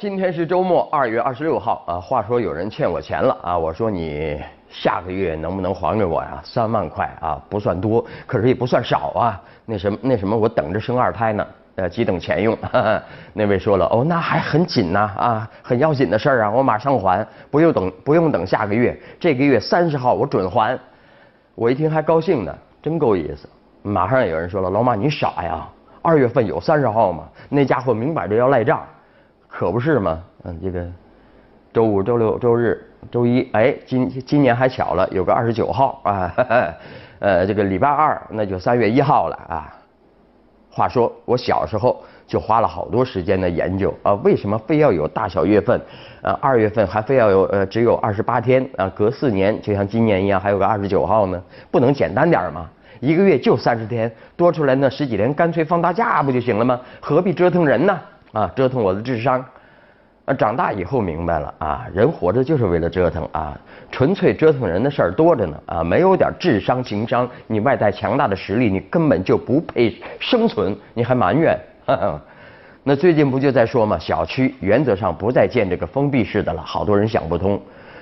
今天是周末，二月二十六号啊。话说有人欠我钱了啊，我说你下个月能不能还给我呀？三万块啊，不算多，可是也不算少啊。那什么那什么，我等着生二胎呢，呃，急等钱用。那位说了，哦，那还很紧呐啊，很要紧的事儿啊，我马上还，不用等不用等下个月，这个月三十号我准还。我一听还高兴呢，真够意思。马上有人说了，老马你傻呀，二月份有三十号吗？那家伙明摆着要赖账。可不是嘛？嗯，这个周五、周六、周日、周一，哎，今今年还巧了，有个二十九号啊，呃，这个礼拜二那就三月一号了啊。话说我小时候就花了好多时间的研究啊，为什么非要有大小月份？啊，二月份还非要有呃只有二十八天啊，隔四年就像今年一样还有个二十九号呢？不能简单点吗？一个月就三十天，多出来那十几天干脆放大假不就行了吗？何必折腾人呢？啊，折腾我的智商，啊，长大以后明白了啊，人活着就是为了折腾啊，纯粹折腾人的事儿多着呢啊，没有点智商情商，你外在强大的实力，你根本就不配生存，你还埋怨？那最近不就在说嘛，小区原则上不再建这个封闭式的了，好多人想不通，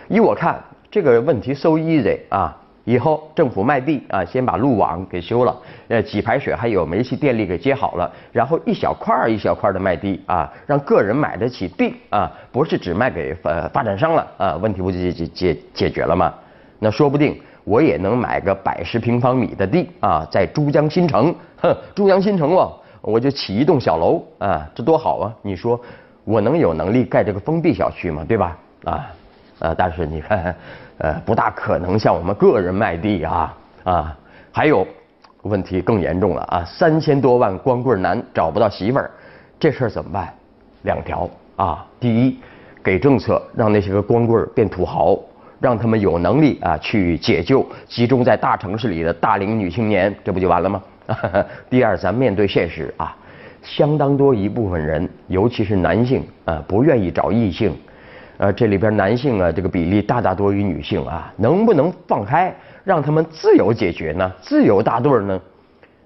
依我看这个问题 so easy 啊。以后政府卖地啊，先把路网给修了，呃，给排水还有煤气电力给接好了，然后一小块儿一小块的卖地啊，让个人买得起地啊，不是只卖给呃发展商了啊，问题不就解解解决了吗？那说不定我也能买个百十平方米的地啊，在珠江新城，哼，珠江新城哦，我就起一栋小楼啊，这多好啊！你说我能有能力盖这个封闭小区吗？对吧？啊，呃，但是你看。呃，不大可能像我们个人卖地啊啊，还有问题更严重了啊！三千多万光棍男找不到媳妇儿，这事儿怎么办？两条啊，第一，给政策让那些个光棍变土豪，让他们有能力啊去解救集中在大城市里的大龄女青年，这不就完了吗？第二，咱面对现实啊，相当多一部分人，尤其是男性啊，不愿意找异性。呃，这里边男性啊，这个比例大大多于女性啊，能不能放开，让他们自由解决呢？自由搭对呢？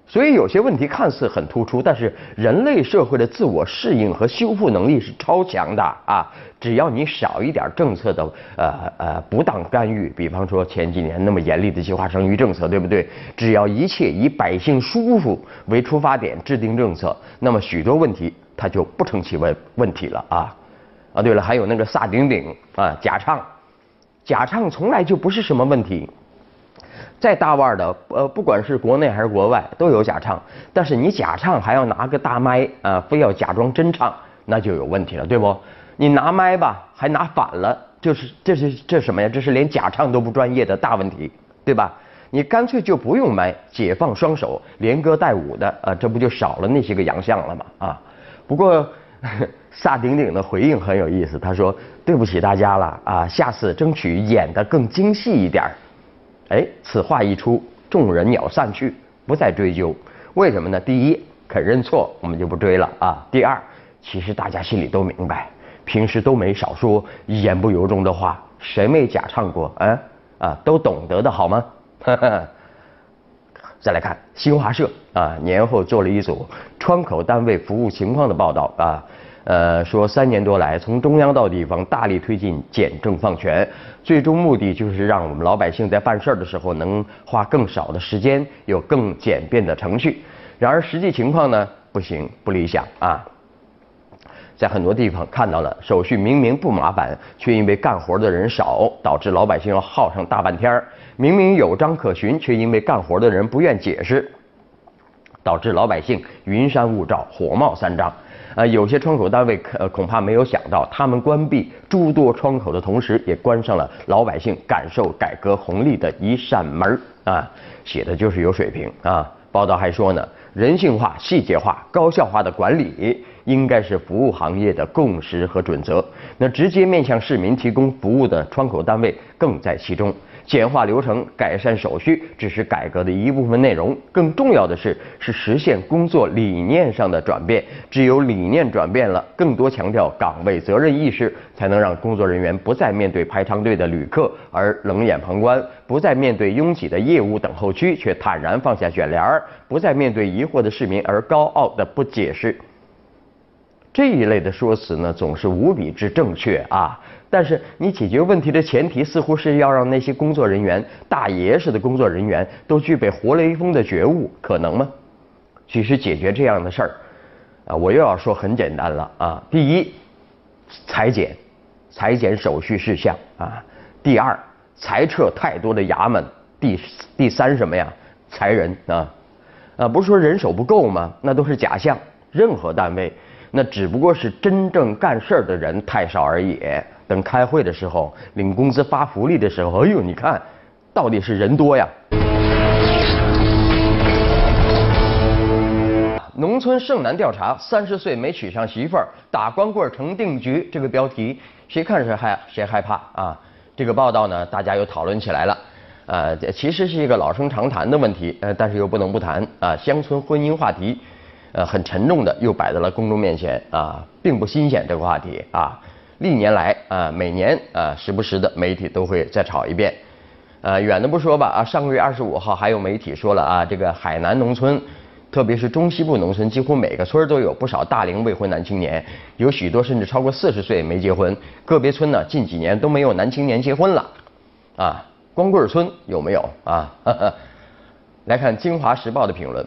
所以有些问题看似很突出，但是人类社会的自我适应和修复能力是超强的啊！只要你少一点政策的呃呃不当干预，比方说前几年那么严厉的计划生育政策，对不对？只要一切以百姓舒服为出发点制定政策，那么许多问题它就不成其问问题了啊！啊，对了，还有那个萨顶顶啊，假唱，假唱从来就不是什么问题。再大腕的，呃，不管是国内还是国外，都有假唱。但是你假唱还要拿个大麦啊，非要假装真唱，那就有问题了，对不？你拿麦吧，还拿反了，就是这是这什么呀？这是连假唱都不专业的大问题，对吧？你干脆就不用麦，解放双手，连歌带舞的啊，这不就少了那些个洋相了吗？啊，不过。萨顶顶的回应很有意思，他说：“对不起大家了啊，下次争取演得更精细一点儿。”哎，此话一出，众人鸟散去，不再追究。为什么呢？第一，肯认错，我们就不追了啊。第二，其实大家心里都明白，平时都没少说言不由衷的话，谁没假唱过？啊啊，都懂得的好吗？再来看新华社啊，年后做了一组窗口单位服务情况的报道啊。呃，说三年多来，从中央到地方大力推进简政放权，最终目的就是让我们老百姓在办事儿的时候能花更少的时间，有更简便的程序。然而实际情况呢，不行，不理想啊。在很多地方看到了，手续明明不麻烦，却因为干活的人少，导致老百姓要耗上大半天儿；明明有章可循，却因为干活的人不愿解释，导致老百姓云山雾罩，火冒三丈。啊，有些窗口单位可恐怕没有想到，他们关闭诸多窗口的同时，也关上了老百姓感受改革红利的一扇门啊，写的就是有水平啊。报道还说呢，人性化、细节化、高效化的管理应该是服务行业的共识和准则。那直接面向市民提供服务的窗口单位更在其中。简化流程、改善手续只是改革的一部分内容，更重要的是是实现工作理念上的转变。只有理念转变了，更多强调岗位责任意识，才能让工作人员不再面对排长队的旅客而冷眼旁观，不再面对拥挤的业务等候区却坦然放下卷帘儿，不再面对疑惑的市民而高傲的不解释。这一类的说辞呢，总是无比之正确啊。但是你解决问题的前提，似乎是要让那些工作人员，大爷似的工作人员，都具备活雷锋的觉悟，可能吗？其实解决这样的事儿，啊，我又要说很简单了啊。第一，裁减，裁减手续事项啊。第二，裁撤太多的衙门。第第三什么呀？裁人啊。啊，不是说人手不够吗？那都是假象。任何单位，那只不过是真正干事儿的人太少而已。等开会的时候，领工资发福利的时候，哎呦，你看，到底是人多呀。农村剩男调查：三十岁没娶上媳妇儿，打光棍成定局。这个标题，谁看谁害谁害怕啊？这个报道呢，大家又讨论起来了。呃，其实是一个老生常谈的问题，呃，但是又不能不谈啊。乡村婚姻话题，呃，很沉重的又摆在了公众面前啊，并不新鲜这个话题啊。历年来啊，每年啊，时不时的媒体都会再炒一遍。呃，远的不说吧啊，上个月二十五号还有媒体说了啊，这个海南农村，特别是中西部农村，几乎每个村都有不少大龄未婚男青年，有许多甚至超过四十岁没结婚，个别村呢近几年都没有男青年结婚了，啊。光棍村有没有啊？来看《京华时报》的评论：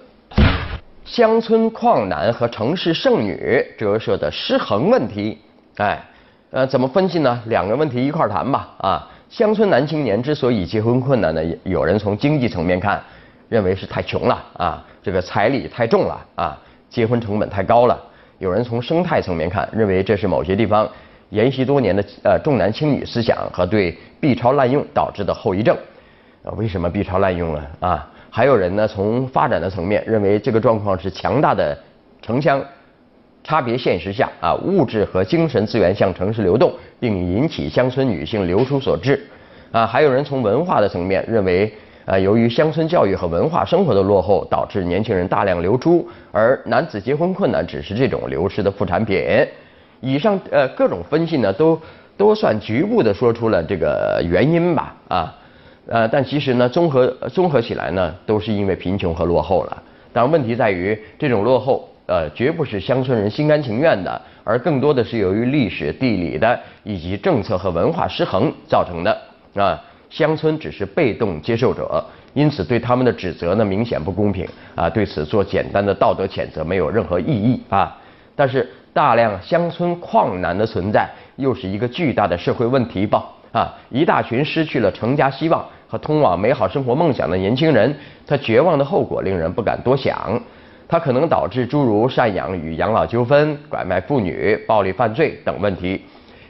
乡村旷男和城市剩女折射的失衡问题。哎，呃，怎么分析呢？两个问题一块谈吧。啊，乡村男青年之所以结婚困难呢，有人从经济层面看，认为是太穷了啊，这个彩礼太重了啊，结婚成本太高了；有人从生态层面看，认为这是某些地方。沿袭多年的呃重男轻女思想和对 B 超滥用导致的后遗症，啊，为什么 B 超滥用了啊？还有人呢，从发展的层面认为这个状况是强大的城乡差别现实下啊，物质和精神资源向城市流动，并引起乡村女性流出所致，啊，还有人从文化的层面认为，啊，由于乡村教育和文化生活的落后，导致年轻人大量流出，而男子结婚困难只是这种流失的副产品。以上呃各种分析呢，都都算局部的说出了这个原因吧，啊，呃，但其实呢，综合综合起来呢，都是因为贫穷和落后了。但问题在于，这种落后呃，绝不是乡村人心甘情愿的，而更多的是由于历史、地理的以及政策和文化失衡造成的啊。乡村只是被动接受者，因此对他们的指责呢，明显不公平啊。对此做简单的道德谴责没有任何意义啊。但是。大量乡村矿难的存在，又是一个巨大的社会问题吧？啊，一大群失去了成家希望和通往美好生活梦想的年轻人，他绝望的后果令人不敢多想。它可能导致诸如赡养与养老纠纷、拐卖妇女、暴力犯罪等问题。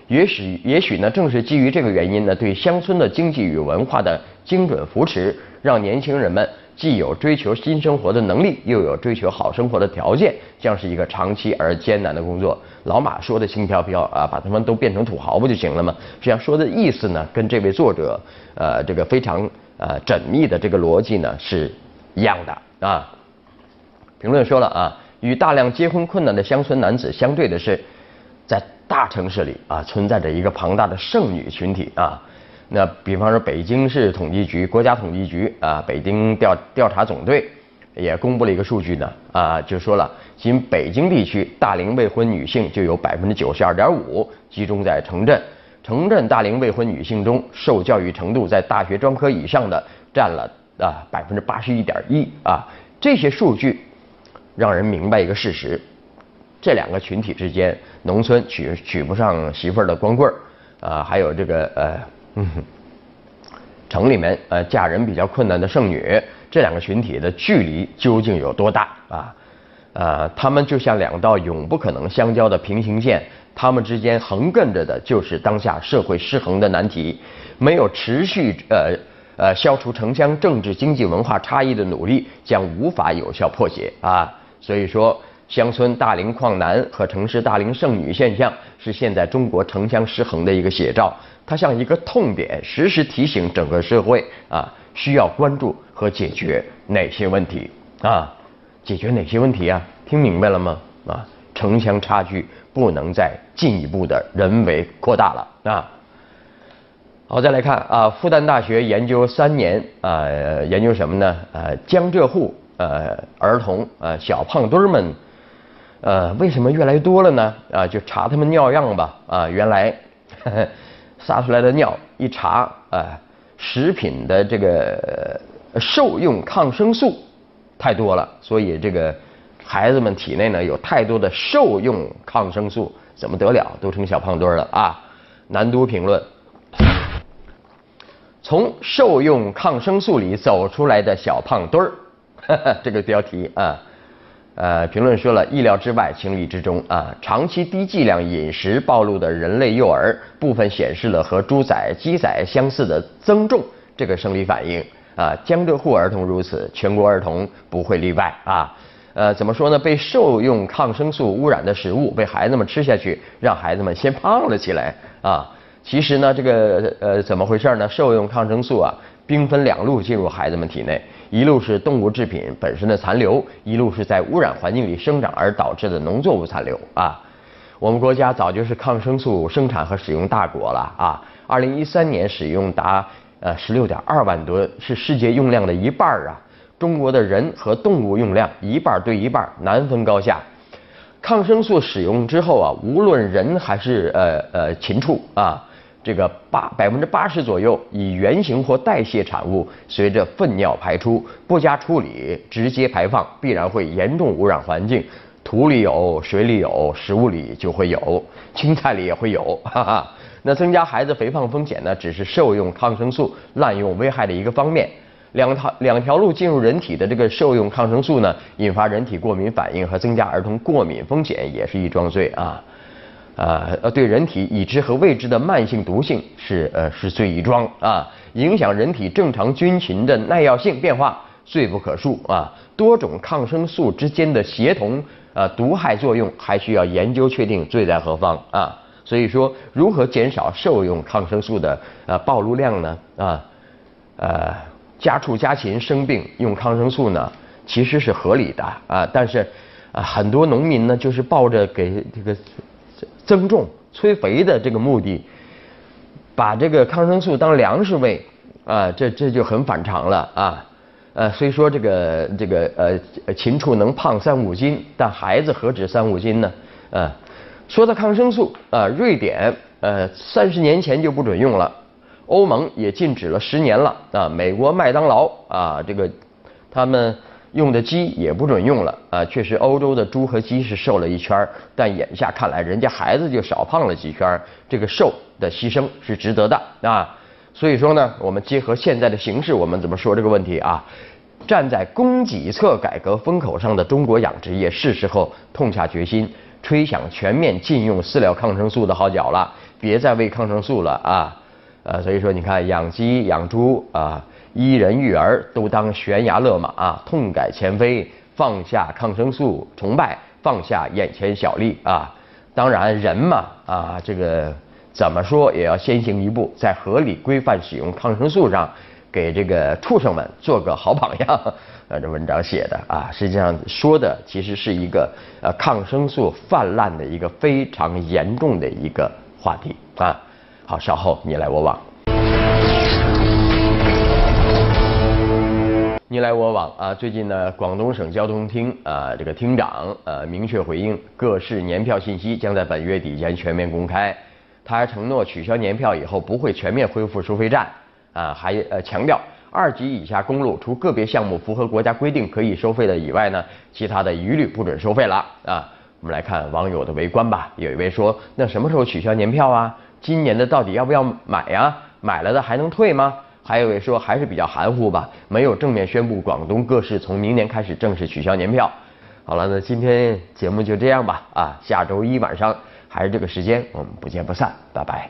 也许，也许呢，正是基于这个原因呢，对乡村的经济与文化的精准扶持，让年轻人们。既有追求新生活的能力，又有追求好生活的条件，将是一个长期而艰难的工作。老马说的轻飘飘啊，把他们都变成土豪不就行了吗？实际上说的意思呢，跟这位作者呃这个非常呃缜密的这个逻辑呢是一样的啊。评论说了啊，与大量结婚困难的乡村男子相对的是，在大城市里啊存在着一个庞大的剩女群体啊。那比方说，北京市统计局、国家统计局啊，北京调调查总队也公布了一个数据呢，啊，就说了，仅北京地区大龄未婚女性就有百分之九十二点五集中在城镇，城镇大龄未婚女性中，受教育程度在大学专科以上的占了啊百分之八十一点一啊，这些数据让人明白一个事实，这两个群体之间，农村娶娶不上媳妇儿的光棍儿啊，还有这个呃。嗯，城里面呃嫁人比较困难的剩女，这两个群体的距离究竟有多大啊？呃，他们就像两道永不可能相交的平行线，他们之间横亘着的就是当下社会失衡的难题。没有持续呃呃消除城乡政治经济文化差异的努力，将无法有效破解啊。所以说，乡村大龄矿男和城市大龄剩女现象，是现在中国城乡失衡的一个写照。它像一个痛点，时时提醒整个社会啊，需要关注和解决哪些问题啊？解决哪些问题啊？听明白了吗？啊，城乡差距不能再进一步的人为扩大了啊！好，再来看啊，复旦大学研究三年啊，研究什么呢？呃，江浙沪呃儿童呃小胖墩儿们。呃，为什么越来越多了呢？啊，就查他们尿样吧。啊，原来 撒出来的尿一查，啊，食品的这个受用抗生素太多了，所以这个孩子们体内呢有太多的受用抗生素，怎么得了？都成小胖墩了啊！南都评论：从受用抗生素里走出来的小胖墩儿，这个标题啊。呃，评论说了，意料之外，情理之中啊。长期低剂量饮食暴露的人类幼儿，部分显示了和猪仔、鸡仔相似的增重这个生理反应啊。江浙沪儿童如此，全国儿童不会例外啊。呃，怎么说呢？被受用抗生素污染的食物被孩子们吃下去，让孩子们先胖了起来啊。其实呢，这个呃，怎么回事呢？受用抗生素啊，兵分两路进入孩子们体内。一路是动物制品本身的残留，一路是在污染环境里生长而导致的农作物残留啊。我们国家早就是抗生素生产和使用大国了啊。二零一三年使用达呃十六点二万吨，是世界用量的一半啊。中国的人和动物用量一半对一半，难分高下。抗生素使用之后啊，无论人还是呃呃禽畜啊。这个八百分之八十左右以原型或代谢产物随着粪尿排出，不加处理直接排放，必然会严重污染环境。土里有，水里有，食物里就会有，青菜里也会有。哈哈，那增加孩子肥胖风险呢？只是受用抗生素滥用危害的一个方面。两条两条路进入人体的这个受用抗生素呢，引发人体过敏反应和增加儿童过敏风险，也是一桩罪啊。啊，呃，对人体已知和未知的慢性毒性是呃是罪一桩啊，影响人体正常菌群的耐药性变化罪不可恕啊，多种抗生素之间的协同呃毒害作用还需要研究确定罪在何方啊，所以说如何减少受用抗生素的呃暴露量呢啊，呃家畜家禽生病用抗生素呢其实是合理的啊，但是啊很多农民呢就是抱着给这个。增重、催肥的这个目的，把这个抗生素当粮食喂，啊，这这就很反常了啊，呃，虽说这个这个呃禽畜能胖三五斤，但孩子何止三五斤呢？啊，说到抗生素啊，瑞典呃三十年前就不准用了，欧盟也禁止了十年了啊，美国麦当劳啊这个他们。用的鸡也不准用了啊！确实，欧洲的猪和鸡是瘦了一圈但眼下看来，人家孩子就少胖了几圈这个瘦的牺牲是值得的啊！所以说呢，我们结合现在的形势，我们怎么说这个问题啊？站在供给侧改革风口上的中国养殖业，是时候痛下决心，吹响全面禁用饲料抗生素的号角了，别再喂抗生素了啊！呃，所以说你看，养鸡养猪啊。一人育儿都当悬崖勒马，痛改前非，放下抗生素崇拜，放下眼前小利啊！当然人嘛啊，这个怎么说也要先行一步，在合理规范使用抗生素上，给这个畜生们做个好榜样。啊，这文章写的啊，实际上说的其实是一个呃抗生素泛滥的一个非常严重的一个话题啊。好，稍后你来我往。你来我往啊！最近呢，广东省交通厅啊，这个厅长呃明确回应，各市年票信息将在本月底前全面公开。他还承诺取消年票以后不会全面恢复收费站啊，还呃强调二级以下公路除个别项目符合国家规定可以收费的以外呢，其他的一律不准收费了啊。我们来看网友的围观吧。有一位说，那什么时候取消年票啊？今年的到底要不要买呀？买了的还能退吗？还有位说还是比较含糊吧，没有正面宣布广东各市从明年开始正式取消年票。好了，那今天节目就这样吧，啊，下周一晚上还是这个时间，我们不见不散，拜拜。